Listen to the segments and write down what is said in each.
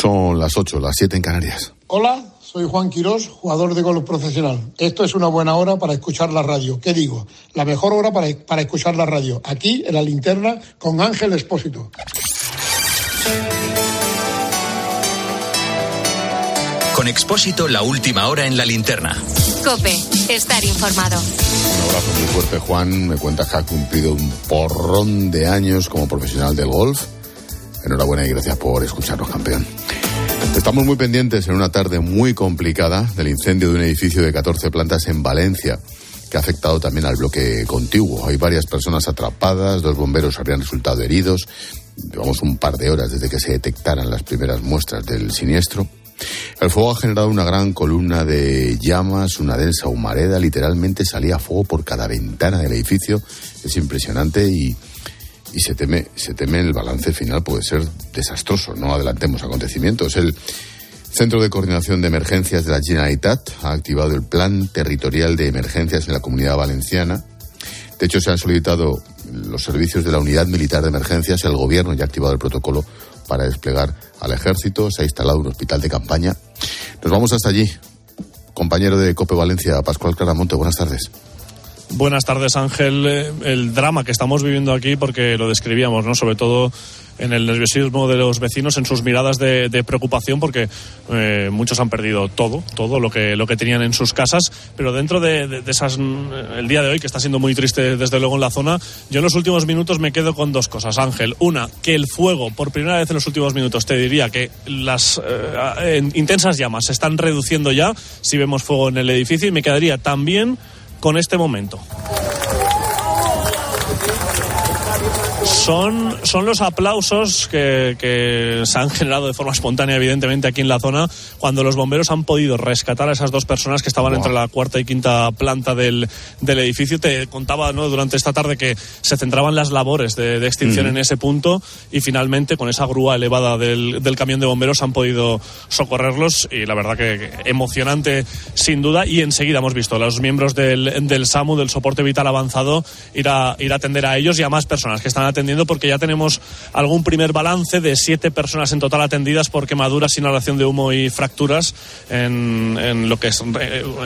Son las 8, las 7 en Canarias. Hola, soy Juan Quirós, jugador de golf profesional. Esto es una buena hora para escuchar la radio. ¿Qué digo? La mejor hora para, para escuchar la radio. Aquí, en la linterna, con Ángel Espósito. Con Expósito, la última hora en la linterna. Cope, estar informado. Un abrazo muy fuerte, Juan. Me cuentas que ha cumplido un porrón de años como profesional del golf. Enhorabuena y gracias por escucharnos, campeón. Estamos muy pendientes en una tarde muy complicada del incendio de un edificio de 14 plantas en Valencia, que ha afectado también al bloque contiguo. Hay varias personas atrapadas, dos bomberos habrían resultado heridos. Llevamos un par de horas desde que se detectaran las primeras muestras del siniestro. El fuego ha generado una gran columna de llamas, una densa humareda, literalmente salía fuego por cada ventana del edificio. Es impresionante y, y se teme, se teme el balance final puede ser desastroso. No adelantemos acontecimientos. El Centro de Coordinación de Emergencias de la Generalitat ha activado el Plan Territorial de Emergencias en la Comunidad Valenciana. De hecho, se han solicitado los servicios de la Unidad Militar de Emergencias. El Gobierno ya ha activado el protocolo para desplegar al ejército. Se ha instalado un hospital de campaña. Nos vamos hasta allí. Compañero de Cope Valencia, Pascual Claramonte, buenas tardes. Buenas tardes, Ángel. Eh, El drama que estamos viviendo aquí, porque lo describíamos, ¿no? Sobre todo en el nerviosismo de los vecinos, en sus miradas de, de preocupación, porque eh, muchos han perdido todo, todo lo que, lo que tenían en sus casas. Pero dentro de, esas, el día de hoy, que está siendo muy triste desde luego en la zona, yo en los últimos minutos me quedo con dos cosas, Ángel. Una, que el fuego, por primera vez en los últimos minutos, te diría que las eh, intensas llamas se están reduciendo ya, si vemos fuego en el edificio, y me quedaría también con este momento. Son, son los aplausos que, que, se han generado de forma espontánea, evidentemente, aquí en la zona, cuando los bomberos han podido rescatar a esas dos personas que estaban wow. entre la cuarta y quinta planta del, del, edificio. Te contaba ¿no? durante esta tarde que se centraban las labores de, de extinción mm. en ese punto y finalmente con esa grúa elevada del, del, camión de bomberos han podido socorrerlos y la verdad que, que emocionante sin duda. Y enseguida hemos visto a los miembros del, del SAMU, del soporte vital avanzado, ir a, ir a atender a ellos y a más personas que están atendiendo porque ya tenemos algún primer balance de siete personas en total atendidas por quemaduras, inhalación de humo y fracturas en, en lo que es,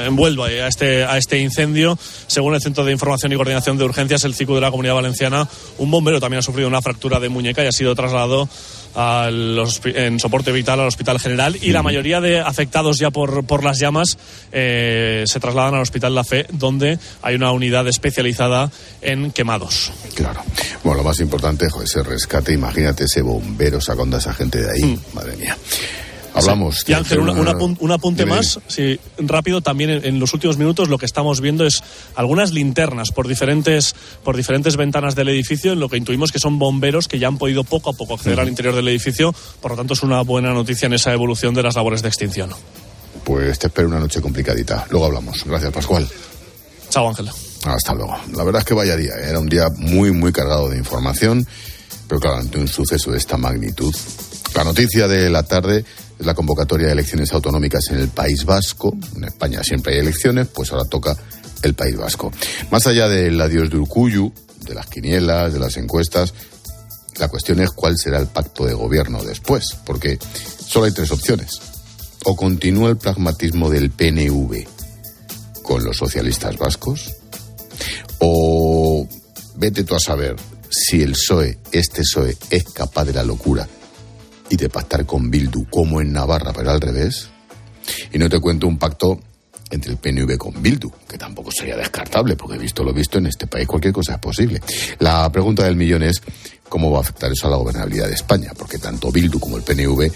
envuelve a este, a este incendio. Según el Centro de Información y Coordinación de Urgencias, el CICU de la Comunidad Valenciana, un bombero también ha sufrido una fractura de muñeca y ha sido trasladado los, en soporte vital al Hospital General y la mayoría de afectados ya por, por las llamas eh, se trasladan al Hospital La Fe, donde hay una unidad especializada en quemados. Claro. Bueno, lo más importante es ese rescate. Imagínate ese bombero sacando a esa gente de ahí. Mm. Madre mía. Hablamos. Sí. Y Ángel, una, una, un apunte más, sí, rápido, también en, en, los últimos minutos lo que estamos viendo es algunas linternas por diferentes, por diferentes ventanas del edificio, en lo que intuimos que son bomberos que ya han podido poco a poco acceder uh -huh. al interior del edificio, por lo tanto es una buena noticia en esa evolución de las labores de extinción. Pues te espero una noche complicadita. Luego hablamos. Gracias, Pascual. Chao, Ángel. Hasta luego. La verdad es que vaya día. ¿eh? Era un día muy, muy cargado de información, pero claro, ante un suceso de esta magnitud. La noticia de la tarde es la convocatoria de elecciones autonómicas en el País Vasco. En España siempre hay elecciones, pues ahora toca el País Vasco. Más allá del adiós de Urcuyu, de las quinielas, de las encuestas, la cuestión es cuál será el pacto de gobierno después, porque solo hay tres opciones. O continúa el pragmatismo del PNV con los socialistas vascos, o vete tú a saber si el PSOE, este PSOE, es capaz de la locura y de pactar con Bildu como en Navarra, pero al revés. Y no te cuento un pacto entre el PNV con Bildu, que tampoco sería descartable, porque visto lo visto en este país cualquier cosa es posible. La pregunta del millón es cómo va a afectar eso a la gobernabilidad de España, porque tanto Bildu como el PNV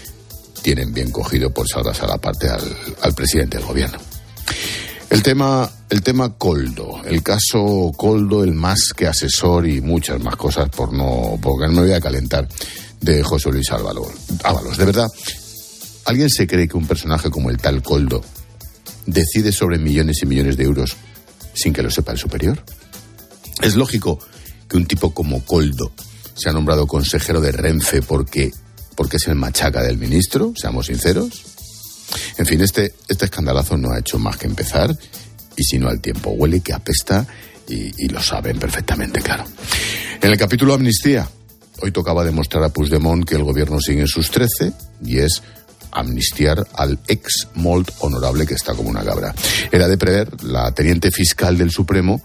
tienen bien cogido por saldas a la parte al, al presidente del gobierno. El tema, el tema Coldo, el caso Coldo, el más que asesor y muchas más cosas por no, porque no me voy a calentar de José Luis Ábalos. Ábalos. De verdad, ¿alguien se cree que un personaje como el tal Coldo decide sobre millones y millones de euros sin que lo sepa el superior? Es lógico que un tipo como Coldo sea nombrado consejero de Renfe porque, porque es el machaca del ministro, seamos sinceros. En fin, este, este escandalazo no ha hecho más que empezar y si no al tiempo huele que apesta y, y lo saben perfectamente, claro. En el capítulo Amnistía, Hoy tocaba demostrar a Puigdemont que el gobierno sigue sus 13 y es amnistiar al ex Molt honorable que está como una cabra. Era de prever, la teniente fiscal del Supremo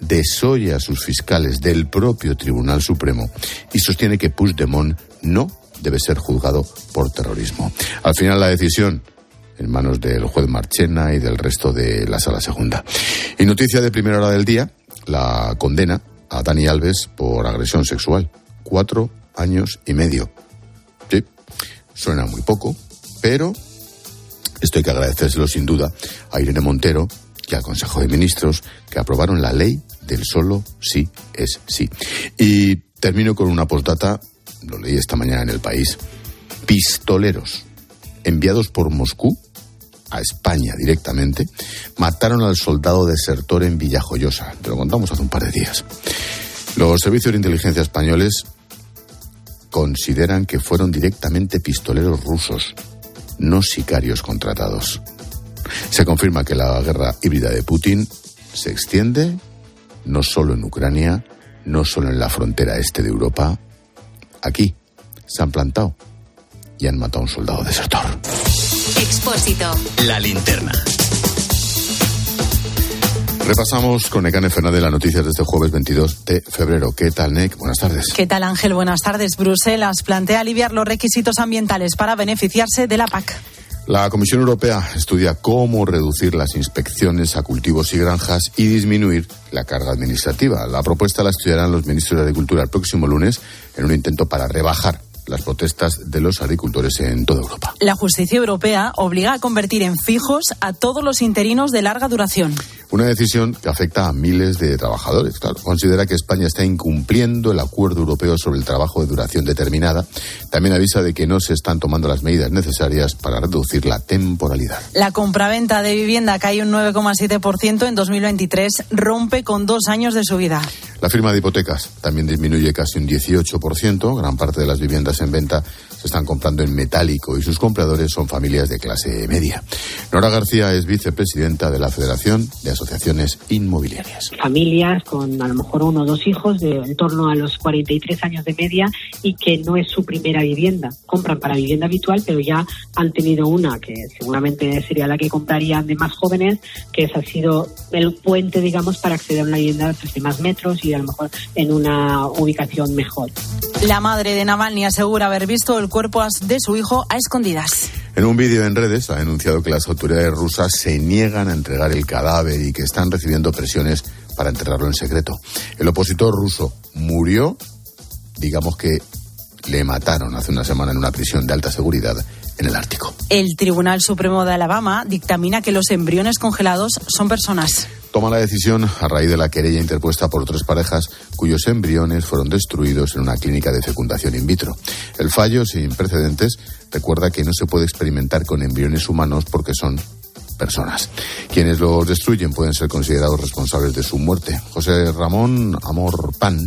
desoye a sus fiscales del propio Tribunal Supremo y sostiene que Puigdemont no debe ser juzgado por terrorismo. Al final la decisión en manos del juez Marchena y del resto de la sala segunda. Y noticia de primera hora del día, la condena a Dani Alves por agresión sexual. Cuatro años y medio. Sí, suena muy poco, pero esto hay que agradecérselo sin duda a Irene Montero y al Consejo de Ministros que aprobaron la ley del solo sí es sí. Y termino con una postdata, lo leí esta mañana en el país. Pistoleros enviados por Moscú a España directamente, mataron al soldado desertor en Villajoyosa. Te lo contamos hace un par de días. Los servicios de inteligencia españoles consideran que fueron directamente pistoleros rusos, no sicarios contratados. Se confirma que la guerra híbrida de Putin se extiende no solo en Ucrania, no solo en la frontera este de Europa, aquí se han plantado y han matado a un soldado desertor. Expósito. La linterna. Repasamos con Necane Fernández las noticias de este jueves 22 de febrero. ¿Qué tal, Nec? Buenas tardes. ¿Qué tal, Ángel? Buenas tardes. Bruselas plantea aliviar los requisitos ambientales para beneficiarse de la PAC. La Comisión Europea estudia cómo reducir las inspecciones a cultivos y granjas y disminuir la carga administrativa. La propuesta la estudiarán los ministros de Agricultura el próximo lunes en un intento para rebajar las protestas de los agricultores en toda Europa. La justicia europea obliga a convertir en fijos a todos los interinos de larga duración. Una decisión que afecta a miles de trabajadores. Claro, considera que España está incumpliendo el acuerdo europeo sobre el trabajo de duración determinada. También avisa de que no se están tomando las medidas necesarias para reducir la temporalidad. La compraventa de vivienda cae un 9,7% en 2023, rompe con dos años de subida. La firma de hipotecas también disminuye casi un 18%. Gran parte de las viviendas en venta se están comprando en metálico y sus compradores son familias de clase media. Nora García es vicepresidenta de la Federación de Asociaciones Inmobiliarias. Familias con a lo mejor uno o dos hijos de en torno a los 43 años de media y que no es su primera vivienda. Compran para vivienda habitual, pero ya han tenido una que seguramente sería la que comprarían de más jóvenes, que ese ha sido el puente, digamos, para acceder a una vivienda pues, de más metros y a lo mejor en una ubicación mejor. La madre de Navalny asegura haber visto el cuerpo de su hijo a escondidas. En un vídeo en redes ha denunciado que las autoridades rusas se niegan a entregar el cadáver y que están recibiendo presiones para enterrarlo en secreto. El opositor ruso murió, digamos que le mataron hace una semana en una prisión de alta seguridad en el Ártico. El Tribunal Supremo de Alabama dictamina que los embriones congelados son personas. Toma la decisión a raíz de la querella interpuesta por tres parejas cuyos embriones fueron destruidos en una clínica de fecundación in vitro. El fallo, sin precedentes, recuerda que no se puede experimentar con embriones humanos porque son personas. Quienes los destruyen pueden ser considerados responsables de su muerte. José Ramón Amor Pan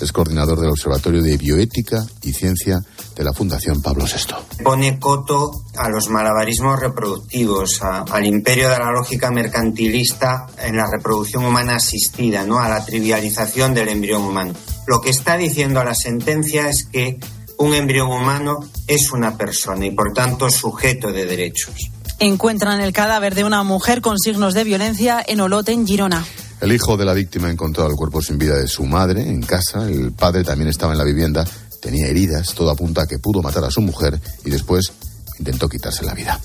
es coordinador del Observatorio de Bioética y Ciencia de la Fundación Pablo VI. Pone coto a los malabarismos reproductivos, a, al imperio de la lógica mercantilista en la reproducción humana asistida, ¿no? a la trivialización del embrión humano. Lo que está diciendo la sentencia es que un embrión humano es una persona y por tanto sujeto de derechos. Encuentran el cadáver de una mujer con signos de violencia en Olote, en Girona. El hijo de la víctima ha encontrado el cuerpo sin vida de su madre en casa. El padre también estaba en la vivienda, tenía heridas, todo apunta a que pudo matar a su mujer y después intentó quitarse la vida.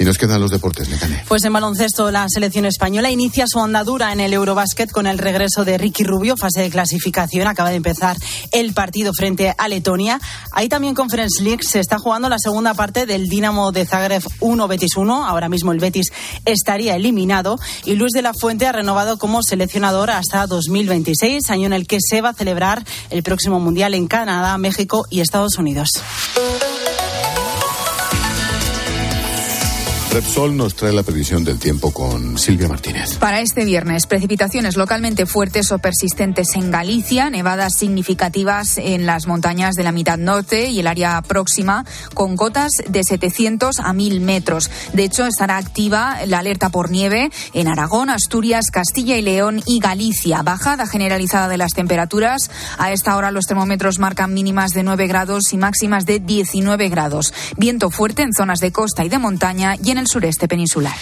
Y nos quedan los deportes, Necane. Pues en baloncesto la selección española inicia su andadura en el Eurobásquet con el regreso de Ricky Rubio, fase de clasificación. Acaba de empezar el partido frente a Letonia. Ahí también Conference League se está jugando la segunda parte del Dinamo de Zagreb 1 Betis 1. Ahora mismo el Betis estaría eliminado y Luis de la Fuente ha renovado como seleccionador hasta 2026, año en el que se va a celebrar el próximo Mundial en Canadá, México y Estados Unidos. Repsol nos trae la previsión del tiempo con Silvia Martínez. Para este viernes, precipitaciones localmente fuertes o persistentes en Galicia, nevadas significativas en las montañas de la mitad norte y el área próxima, con cotas de 700 a 1000 metros. De hecho, estará activa la alerta por nieve en Aragón, Asturias, Castilla y León y Galicia. Bajada generalizada de las temperaturas. A esta hora los termómetros marcan mínimas de 9 grados y máximas de 19 grados. Viento fuerte en zonas de costa y de montaña y en el sureste peninsular.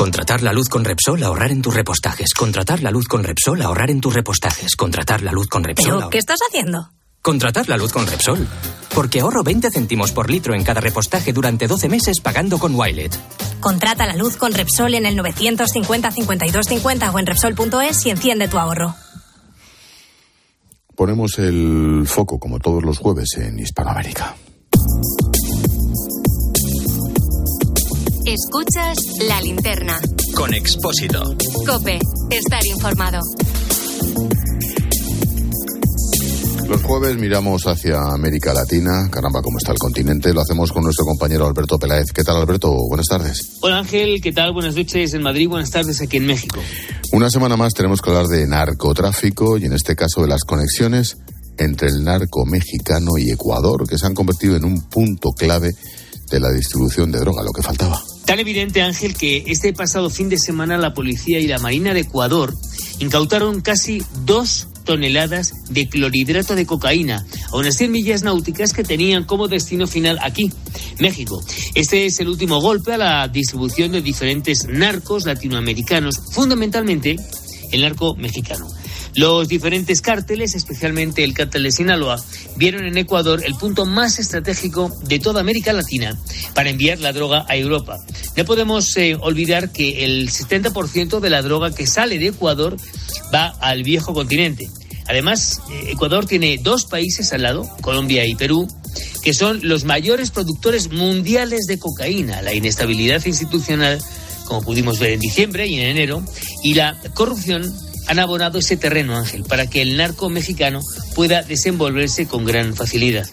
Contratar la luz con Repsol, ahorrar en tus repostajes. Contratar la luz con Repsol, ahorrar en tus repostajes. Contratar la luz con Repsol. ¿Pero qué estás haciendo? Contratar la luz con Repsol. Porque ahorro 20 céntimos por litro en cada repostaje durante 12 meses pagando con Wilet. Contrata la luz con Repsol en el 950 52 50 o en Repsol.es y enciende tu ahorro. Ponemos el foco, como todos los jueves, en Hispanoamérica. Escuchas la linterna. Con Expósito. Cope, estar informado. Los jueves miramos hacia América Latina. Caramba, cómo está el continente. Lo hacemos con nuestro compañero Alberto Peláez. ¿Qué tal, Alberto? Buenas tardes. Hola, Ángel. ¿Qué tal? Buenas noches en Madrid. Buenas tardes aquí en México. Una semana más tenemos que hablar de narcotráfico y en este caso de las conexiones entre el narco mexicano y Ecuador, que se han convertido en un punto clave de la distribución de droga, lo que faltaba. Tan evidente, Ángel, que este pasado fin de semana la policía y la Marina de Ecuador incautaron casi dos toneladas de clorhidrato de cocaína a unas 100 millas náuticas que tenían como destino final aquí, México. Este es el último golpe a la distribución de diferentes narcos latinoamericanos, fundamentalmente el narco mexicano. Los diferentes cárteles, especialmente el cártel de Sinaloa, vieron en Ecuador el punto más estratégico de toda América Latina para enviar la droga a Europa. No podemos eh, olvidar que el 70% de la droga que sale de Ecuador va al viejo continente. Además, eh, Ecuador tiene dos países al lado, Colombia y Perú, que son los mayores productores mundiales de cocaína. La inestabilidad institucional, como pudimos ver en diciembre y en enero, y la corrupción han abonado ese terreno, Ángel, para que el narco mexicano pueda desenvolverse con gran facilidad.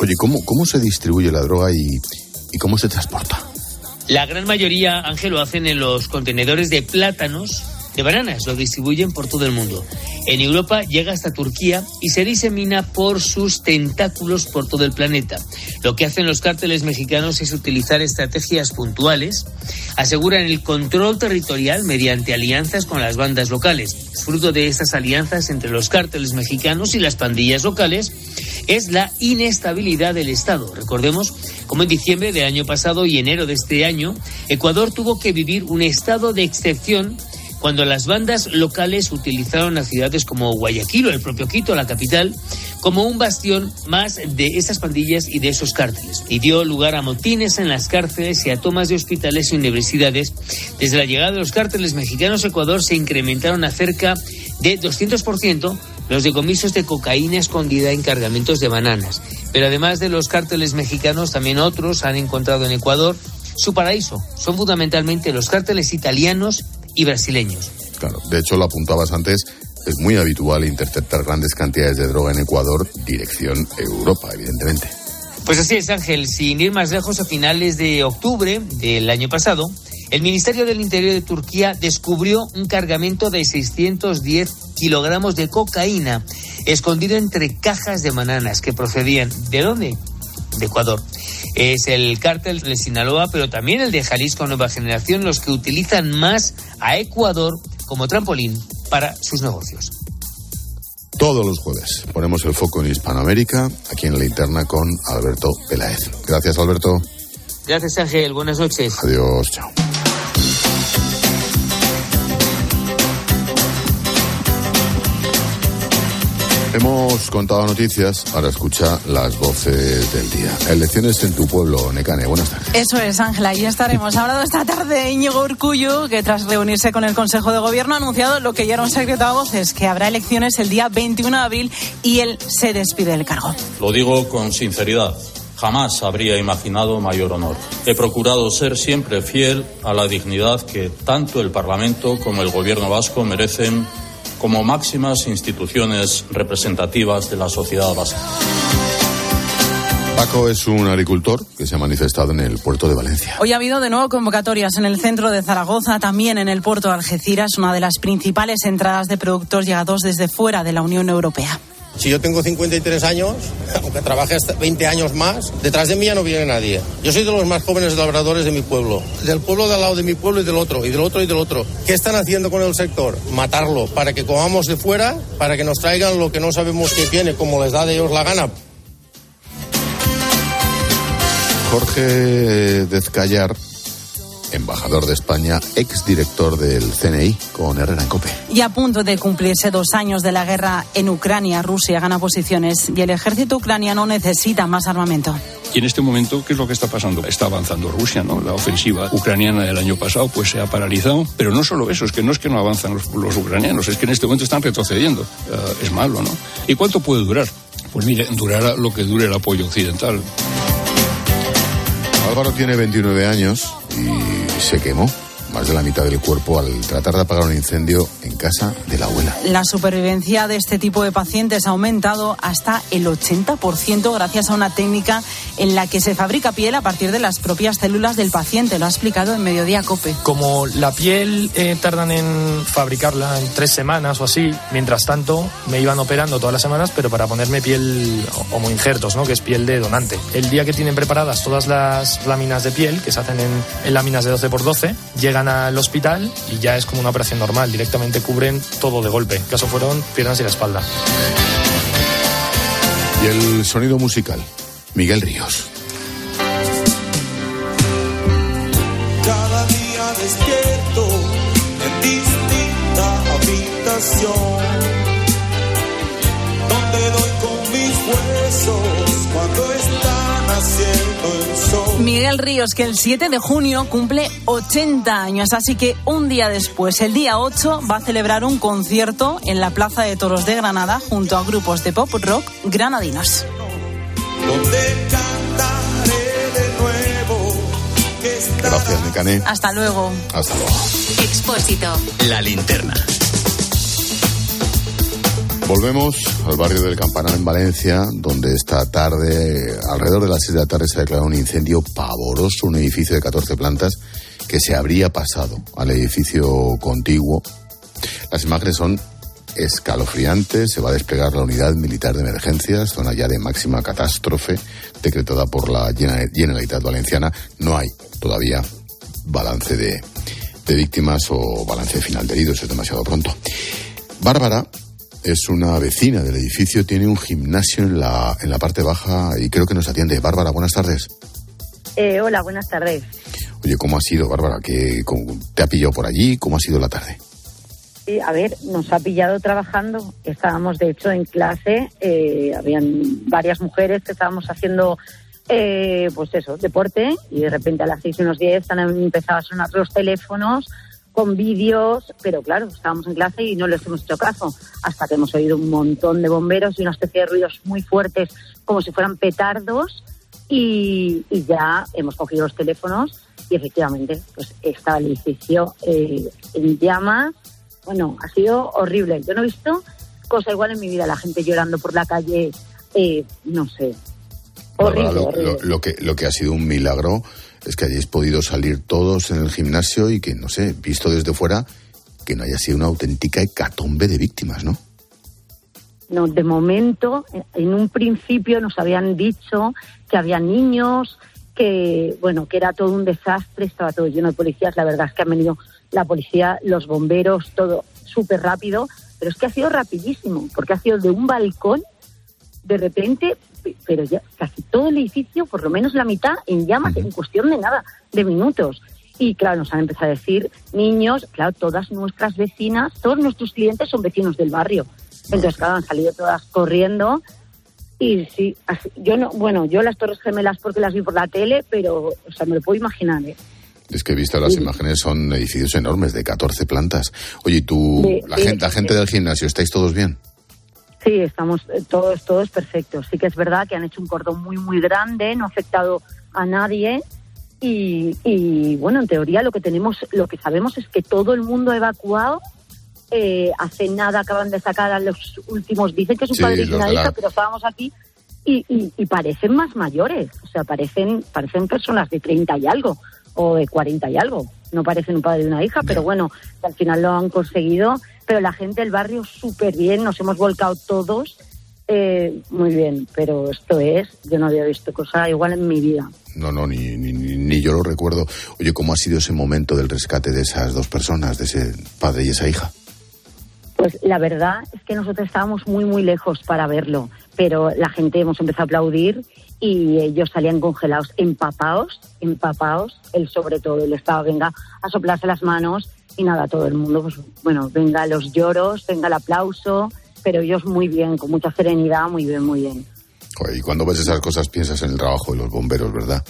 Oye, ¿cómo, cómo se distribuye la droga y, y cómo se transporta? La gran mayoría, Ángel, lo hacen en los contenedores de plátanos de bananas, lo distribuyen por todo el mundo. En Europa llega hasta Turquía y se disemina por sus tentáculos por todo el planeta. Lo que hacen los cárteles mexicanos es utilizar estrategias puntuales, aseguran el control territorial mediante alianzas con las bandas locales. Fruto de estas alianzas entre los cárteles mexicanos y las pandillas locales es la inestabilidad del Estado. Recordemos como en diciembre del año pasado y enero de este año, Ecuador tuvo que vivir un estado de excepción cuando las bandas locales utilizaron a ciudades como Guayaquil o el propio Quito, la capital, como un bastión más de esas pandillas y de esos cárteles. Y dio lugar a motines en las cárceles y a tomas de hospitales y universidades. Desde la llegada de los cárteles mexicanos a Ecuador se incrementaron a cerca de 200% los decomisos de cocaína escondida en cargamentos de bananas. Pero además de los cárteles mexicanos, también otros han encontrado en Ecuador su paraíso. Son fundamentalmente los cárteles italianos y brasileños. Claro, de hecho lo apuntabas antes, es muy habitual interceptar grandes cantidades de droga en Ecuador, dirección Europa, evidentemente. Pues así es, Ángel. Sin ir más lejos, a finales de octubre del año pasado, el Ministerio del Interior de Turquía descubrió un cargamento de 610 kilogramos de cocaína escondido entre cajas de bananas que procedían. ¿De dónde? De Ecuador. Es el cártel de Sinaloa, pero también el de Jalisco Nueva Generación, los que utilizan más a Ecuador como trampolín para sus negocios. Todos los jueves ponemos el foco en Hispanoamérica, aquí en la linterna con Alberto Peláez. Gracias, Alberto. Gracias, Ángel. Buenas noches. Adiós, chao. Hemos contado noticias, ahora escucha las voces del día. Elecciones en tu pueblo, Necane, buenas tardes. Eso es, Ángela, y estaremos. Ha hablado esta tarde Íñigo Urcullo, que tras reunirse con el Consejo de Gobierno ha anunciado lo que ya era un secreto a voces, que habrá elecciones el día 21 de abril y él se despide del cargo. Lo digo con sinceridad. Jamás habría imaginado mayor honor. He procurado ser siempre fiel a la dignidad que tanto el Parlamento como el Gobierno vasco merecen como máximas instituciones representativas de la sociedad vasca. Paco es un agricultor que se ha manifestado en el puerto de Valencia. Hoy ha habido de nuevo convocatorias en el centro de Zaragoza, también en el puerto de Algeciras, una de las principales entradas de productos llegados desde fuera de la Unión Europea. Si yo tengo 53 años, aunque trabaje hasta 20 años más, detrás de mí ya no viene nadie. Yo soy de los más jóvenes labradores de mi pueblo, del pueblo de al lado de mi pueblo y del otro, y del otro y del otro. ¿Qué están haciendo con el sector? Matarlo, para que comamos de fuera, para que nos traigan lo que no sabemos que tiene, como les da de ellos la gana. Jorge Dezcayar embajador de España, exdirector del CNI con Herrera en Cope. Y a punto de cumplirse dos años de la guerra en Ucrania, Rusia gana posiciones y el ejército ucraniano necesita más armamento. Y en este momento, ¿qué es lo que está pasando? Está avanzando Rusia, ¿no? La ofensiva ucraniana del año pasado pues se ha paralizado, pero no solo eso, es que no es que no avanzan los, ucranianos, es que en este momento están retrocediendo. Eh, es malo, ¿no? ¿Y cuánto puede durar? Pues mire, durará lo que dure el apoyo occidental. Álvaro tiene 29 años y se quemó más de la mitad del cuerpo al tratar de apagar un incendio en casa de la abuela. La supervivencia de este tipo de pacientes ha aumentado hasta el 80% gracias a una técnica en la que se fabrica piel a partir de las propias células del paciente. Lo ha explicado en Mediodía Cope. Como la piel eh, tardan en fabricarla en tres semanas o así, mientras tanto me iban operando todas las semanas, pero para ponerme piel como injertos, ¿no? que es piel de donante. El día que tienen preparadas todas las láminas de piel, que se hacen en, en láminas de 12x12, llegan al hospital y ya es como una operación normal, directamente cubren todo de golpe. En caso fueron piernas y la espalda. Y el sonido musical, Miguel Ríos. Cada día despierto en distinta habitación, donde doy con mis huesos cuando están haciendo Miguel Ríos, que el 7 de junio cumple 80 años, así que un día después, el día 8, va a celebrar un concierto en la Plaza de Toros de Granada junto a grupos de pop rock granadinos. Gracias. Hasta luego. Hasta luego. Expósito. La linterna. Volvemos al barrio del Campanar en Valencia, donde esta tarde, alrededor de las 6 de la tarde, se ha declarado un incendio pavoroso, un edificio de 14 plantas que se habría pasado al edificio contiguo. Las imágenes son escalofriantes, se va a desplegar la unidad militar de emergencias, zona ya de máxima catástrofe, decretada por la Generalitat Valenciana. No hay todavía balance de, de víctimas o balance final de heridos, es demasiado pronto. Bárbara es una vecina del edificio, tiene un gimnasio en la, en la parte baja y creo que nos atiende. Bárbara, buenas tardes. Eh, hola, buenas tardes. Oye, ¿cómo ha sido, Bárbara? ¿Qué, ¿Te ha pillado por allí? ¿Cómo ha sido la tarde? Sí, a ver, nos ha pillado trabajando. Estábamos, de hecho, en clase. Eh, habían varias mujeres que estábamos haciendo, eh, pues eso, deporte. Y de repente a las seis y unos diez han empezado a sonar los teléfonos con vídeos, pero claro, estábamos en clase y no les hemos hecho caso, hasta que hemos oído un montón de bomberos y una especie de ruidos muy fuertes, como si fueran petardos, y, ya hemos cogido los teléfonos y efectivamente pues estaba el edificio eh, en llamas. Bueno, ha sido horrible. Yo no he visto cosa igual en mi vida, la gente llorando por la calle, eh, no sé. Horrible, lo, que, lo que ha sido un milagro es que hayáis podido salir todos en el gimnasio y que, no sé, visto desde fuera, que no haya sido una auténtica hecatombe de víctimas, ¿no? No, de momento, en un principio nos habían dicho que había niños, que, bueno, que era todo un desastre, estaba todo lleno de policías. La verdad es que han venido la policía, los bomberos, todo súper rápido, pero es que ha sido rapidísimo, porque ha sido de un balcón, de repente pero ya casi todo el edificio, por lo menos la mitad, en llamas en cuestión de nada, de minutos. Y claro, nos han empezado a decir niños, claro, todas nuestras vecinas, todos nuestros clientes son vecinos del barrio. Entonces, claro, han salido todas corriendo. Y sí, yo no, bueno, yo las Torres Gemelas porque las vi por la tele, pero, o sea, me lo puedo imaginar, ¿eh? Es que he visto las imágenes, son edificios enormes de 14 plantas. Oye, tú, la, gente, la gente del gimnasio, ¿estáis todos bien? Sí, estamos eh, todos, todos perfectos. Sí que es verdad que han hecho un cordón muy, muy grande, no ha afectado a nadie. Y, bueno, en teoría lo que tenemos, lo que sabemos es que todo el mundo ha evacuado. Eh, hace nada acaban de sacar a los últimos, dicen que es un padre pero estábamos aquí y, y, y parecen más mayores, o sea, parecen, parecen personas de 30 y algo o de 40 y algo. No parecen un padre y una hija, pero bueno, al final lo han conseguido. Pero la gente del barrio súper bien, nos hemos volcado todos eh, muy bien. Pero esto es, yo no había visto cosa igual en mi vida. No, no, ni, ni, ni- ni yo lo recuerdo. Oye, ¿cómo ha sido ese momento del rescate de esas dos personas, de ese padre y esa hija? Pues la verdad es que nosotros estábamos muy, muy lejos para verlo, pero la gente hemos empezado a aplaudir y ellos salían congelados, empapados, empapados, él sobre todo, él estaba, venga, a soplarse las manos y nada, todo el mundo, pues bueno, venga los lloros, venga el aplauso, pero ellos muy bien, con mucha serenidad, muy bien, muy bien. Y cuando ves esas cosas piensas en el trabajo de los bomberos, ¿verdad?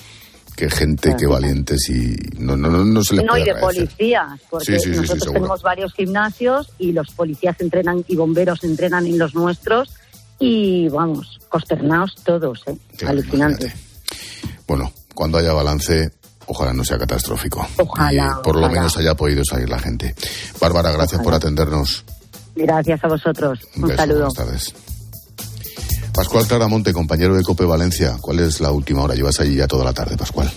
Qué gente, qué valientes y no, no, no, no se les No, puede y de agradecer. policías, porque Sí, sí, nosotros tenemos varios gimnasios y los policías entrenan y bomberos entrenan en los nuestros y vamos, consternados todos, ¿eh? Alucinante. Bueno, cuando haya balance, ojalá no sea catastrófico. Ojalá, y por lo menos haya podido salir la gente. Bárbara, gracias por atendernos. Gracias a vosotros. Un Un beso, saludo. buenas tardes. Pascual Claramonte, compañero de Cope Valencia. ¿Cuál es la última hora? Llevas allí ya toda la tarde, Pascual.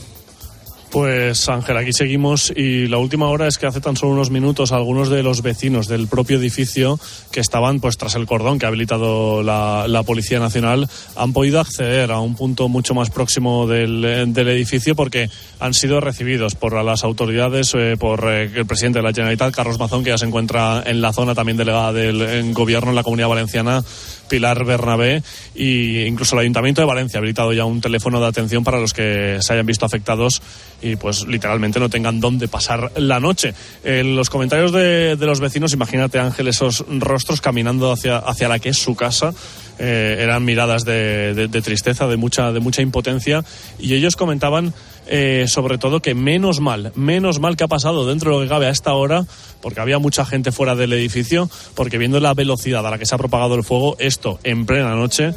Pues Ángel, aquí seguimos y la última hora es que hace tan solo unos minutos algunos de los vecinos del propio edificio que estaban pues tras el cordón que ha habilitado la, Policía Nacional han podido acceder a un punto mucho más próximo del, eh, edificio porque han sido recibidos por las autoridades, eh, por eh, el presidente de la Generalitat, Carlos Mazón, que ya se encuentra en la zona también delegada del gobierno en la Comunidad Valenciana, Pilar Bernabé, e incluso el Ayuntamiento de Valencia ha habilitado ya un teléfono de atención para los que se hayan visto afectados y pues literalmente no tengan dónde pasar la noche. En los comentarios de, los vecinos, imagínate Ángel, esos rostros caminando hacia, hacia la que es su casa, eh, eran miradas de, de- de tristeza, de mucha, de mucha impotencia y ellos comentaban eh, sobre todo que menos mal, menos mal que ha pasado dentro de lo que cabe a esta hora, porque había mucha gente fuera del edificio, porque viendo la velocidad a la que se ha propagado el fuego, esto en plena noche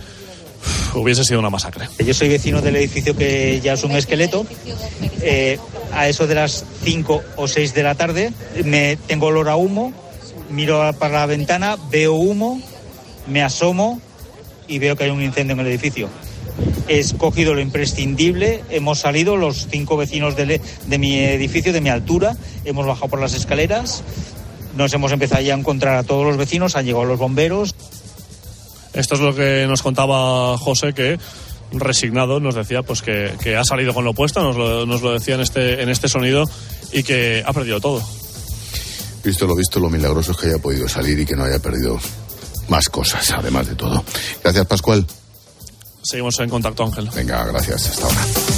hubiese sido una masacre. Yo soy vecino del edificio que ya es un esqueleto. Eh, a eso de las 5 o 6 de la tarde me tengo olor a humo, miro para la ventana, veo humo, me asomo y veo que hay un incendio en el edificio. He escogido lo imprescindible, hemos salido los cinco vecinos de, de mi edificio, de mi altura, hemos bajado por las escaleras, nos hemos empezado ya a encontrar a todos los vecinos, han llegado los bomberos, Esto es lo que nos contaba José, que resignado nos decía pues que, que ha salido con lo opuesto, nos lo, nos lo decía en este, en este sonido y que ha perdido todo. Visto lo visto, lo milagroso es que haya podido salir y que no haya perdido más cosas, además de todo. Gracias, Pascual. Seguimos en contacto, Ángel. Venga, gracias. Hasta ahora.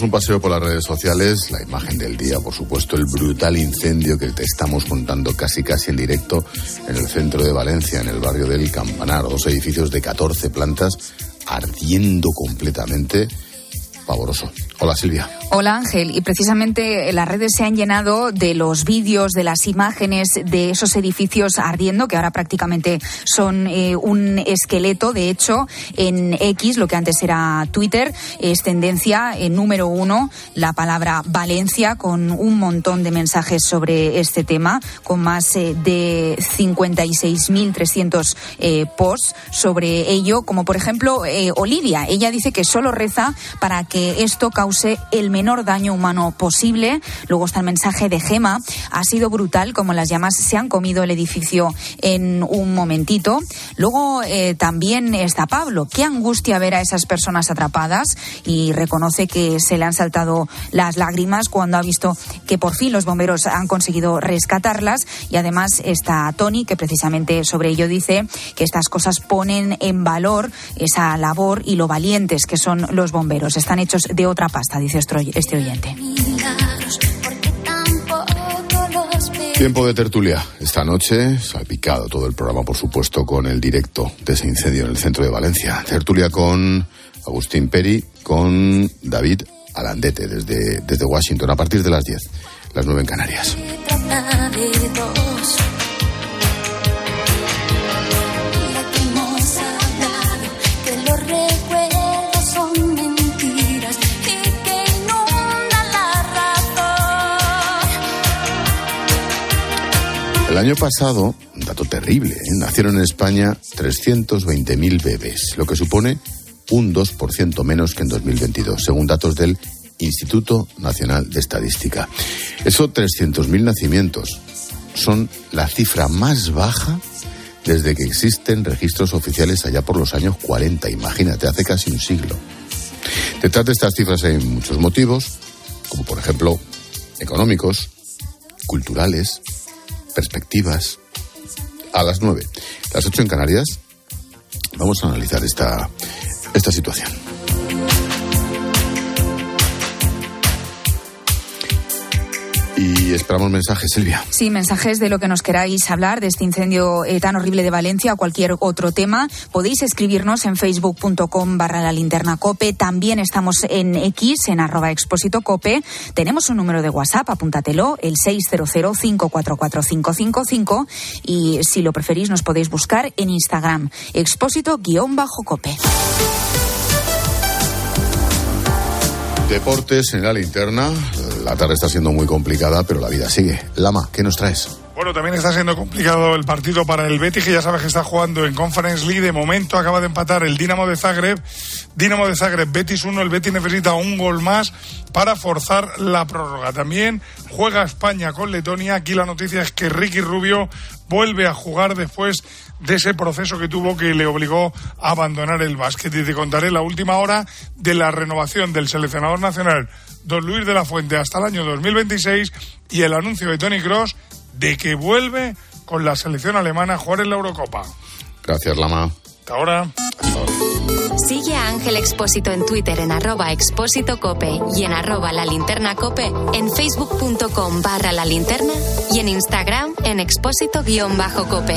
Un paseo por las redes sociales, la imagen del día, por supuesto, el brutal incendio que te estamos contando casi casi en directo en el centro de Valencia, en el barrio del Campanar, dos edificios de 14 plantas ardiendo completamente. Pavoroso. Hola Silvia. Hola Ángel, y precisamente las redes se han llenado de los vídeos, de las imágenes de esos edificios ardiendo, que ahora prácticamente son eh, un esqueleto. De hecho, en X, lo que antes era Twitter, es tendencia en número uno la palabra Valencia, con un montón de mensajes sobre este tema, con más eh, de 56.300 eh, posts sobre ello, como por ejemplo eh, Olivia. Ella dice que solo reza para que esto cause el menor daño humano posible. Luego está el mensaje de Gema. Ha sido brutal como las llamas se han comido el edificio en un momentito. Luego eh, también está Pablo. Qué angustia ver a esas personas atrapadas y reconoce que se le han saltado las lágrimas cuando ha visto que por fin los bomberos han conseguido rescatarlas. Y además está Tony, que precisamente sobre ello dice que estas cosas ponen en valor esa labor y lo valientes que son los bomberos. Están hechos de otra pasta, dice este este oyente. Tiempo de tertulia. Esta noche, salpicado todo el programa, por supuesto, con el directo de ese incendio en el centro de Valencia. Tertulia con Agustín Peri, con David Alandete, desde, desde Washington, a partir de las 10, las 9 en Canarias. El año pasado, un dato terrible, ¿eh? nacieron en España 320.000 bebés, lo que supone un 2% menos que en 2022, según datos del Instituto Nacional de Estadística. Esos 300.000 nacimientos son la cifra más baja desde que existen registros oficiales allá por los años 40, imagínate, hace casi un siglo. Detrás de estas cifras hay muchos motivos, como por ejemplo económicos, culturales, perspectivas. A las nueve, las ocho en Canarias, vamos a analizar esta, esta situación. Y esperamos mensajes, Silvia. Sí, mensajes de lo que nos queráis hablar de este incendio eh, tan horrible de Valencia o cualquier otro tema. Podéis escribirnos en facebook.com barra la linterna cope. También estamos en X, en arroba expósito cope. Tenemos un número de WhatsApp, apúntatelo, el 600-544-555. Y si lo preferís, nos podéis buscar en Instagram, expósito-cope. Deportes en la linterna. La tarde está siendo muy complicada, pero la vida sigue. Lama, ¿qué nos traes? Bueno, también está siendo complicado el partido para el Betis, que ya sabes que está jugando en Conference League. De momento acaba de empatar el Dinamo de Zagreb. Dinamo de Zagreb, Betis 1. El Betis necesita un gol más para forzar la prórroga. También juega España con Letonia. Aquí la noticia es que Ricky Rubio vuelve a jugar después de ese proceso que tuvo que le obligó a abandonar el básquet. Y te contaré la última hora de la renovación del seleccionador nacional, don Luis de la Fuente, hasta el año 2026 y el anuncio de Tony Cross de que vuelve con la selección alemana a jugar en la Eurocopa. Gracias, Lama. Hasta ahora. Sigue a Ángel Expósito en Twitter en arroba expósito cope y en arroba la linterna cope, en facebook.com barra la linterna y en Instagram en expósito guion bajo cope.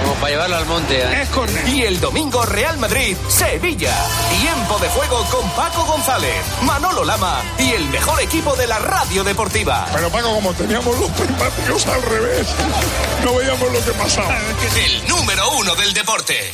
Como para llevarlo al monte. ¿eh? Es correcto. Y el domingo, Real Madrid, Sevilla. Tiempo de juego con Paco González, Manolo Lama y el mejor equipo de la radio deportiva. Pero Paco, como teníamos los prismáticos al revés, no veíamos lo que pasaba. El número uno del deporte.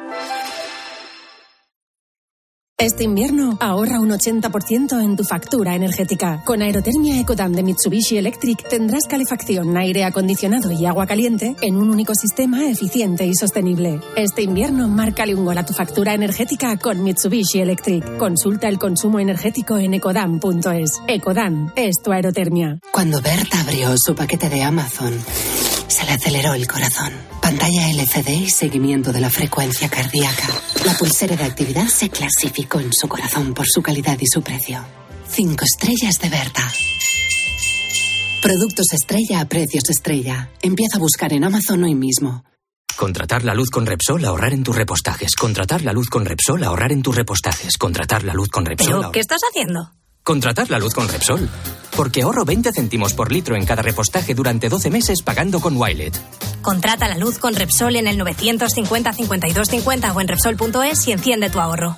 Este invierno ahorra un 80% en tu factura energética. Con Aerotermia Ecodan de Mitsubishi Electric tendrás calefacción, aire acondicionado y agua caliente en un único sistema eficiente y sostenible. Este invierno márcale un gol a tu factura energética con Mitsubishi Electric. Consulta el consumo energético en ecodan.es. Ecodan es tu aerotermia. Cuando Berta abrió su paquete de Amazon, se le aceleró el corazón. Pantalla LCD y seguimiento de la frecuencia cardíaca. La pulsera de actividad se clasificó en su corazón por su calidad y su precio. Cinco estrellas de Berta. Productos estrella a precios estrella. Empieza a buscar en Amazon hoy mismo. Contratar la luz con Repsol, ahorrar en tus repostajes. Contratar la luz con Repsol, ahorrar en tus repostajes. Contratar la luz con Repsol. ¿Pero ahor- qué estás haciendo? Contratar la luz con Repsol. Porque ahorro 20 céntimos por litro en cada repostaje durante 12 meses pagando con Wilet. Contrata la luz con Repsol en el 950 52 50 o en Repsol.es y enciende tu ahorro.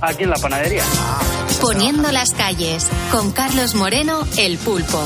aquí en la panadería. Poniendo las calles, con Carlos Moreno, el pulpo.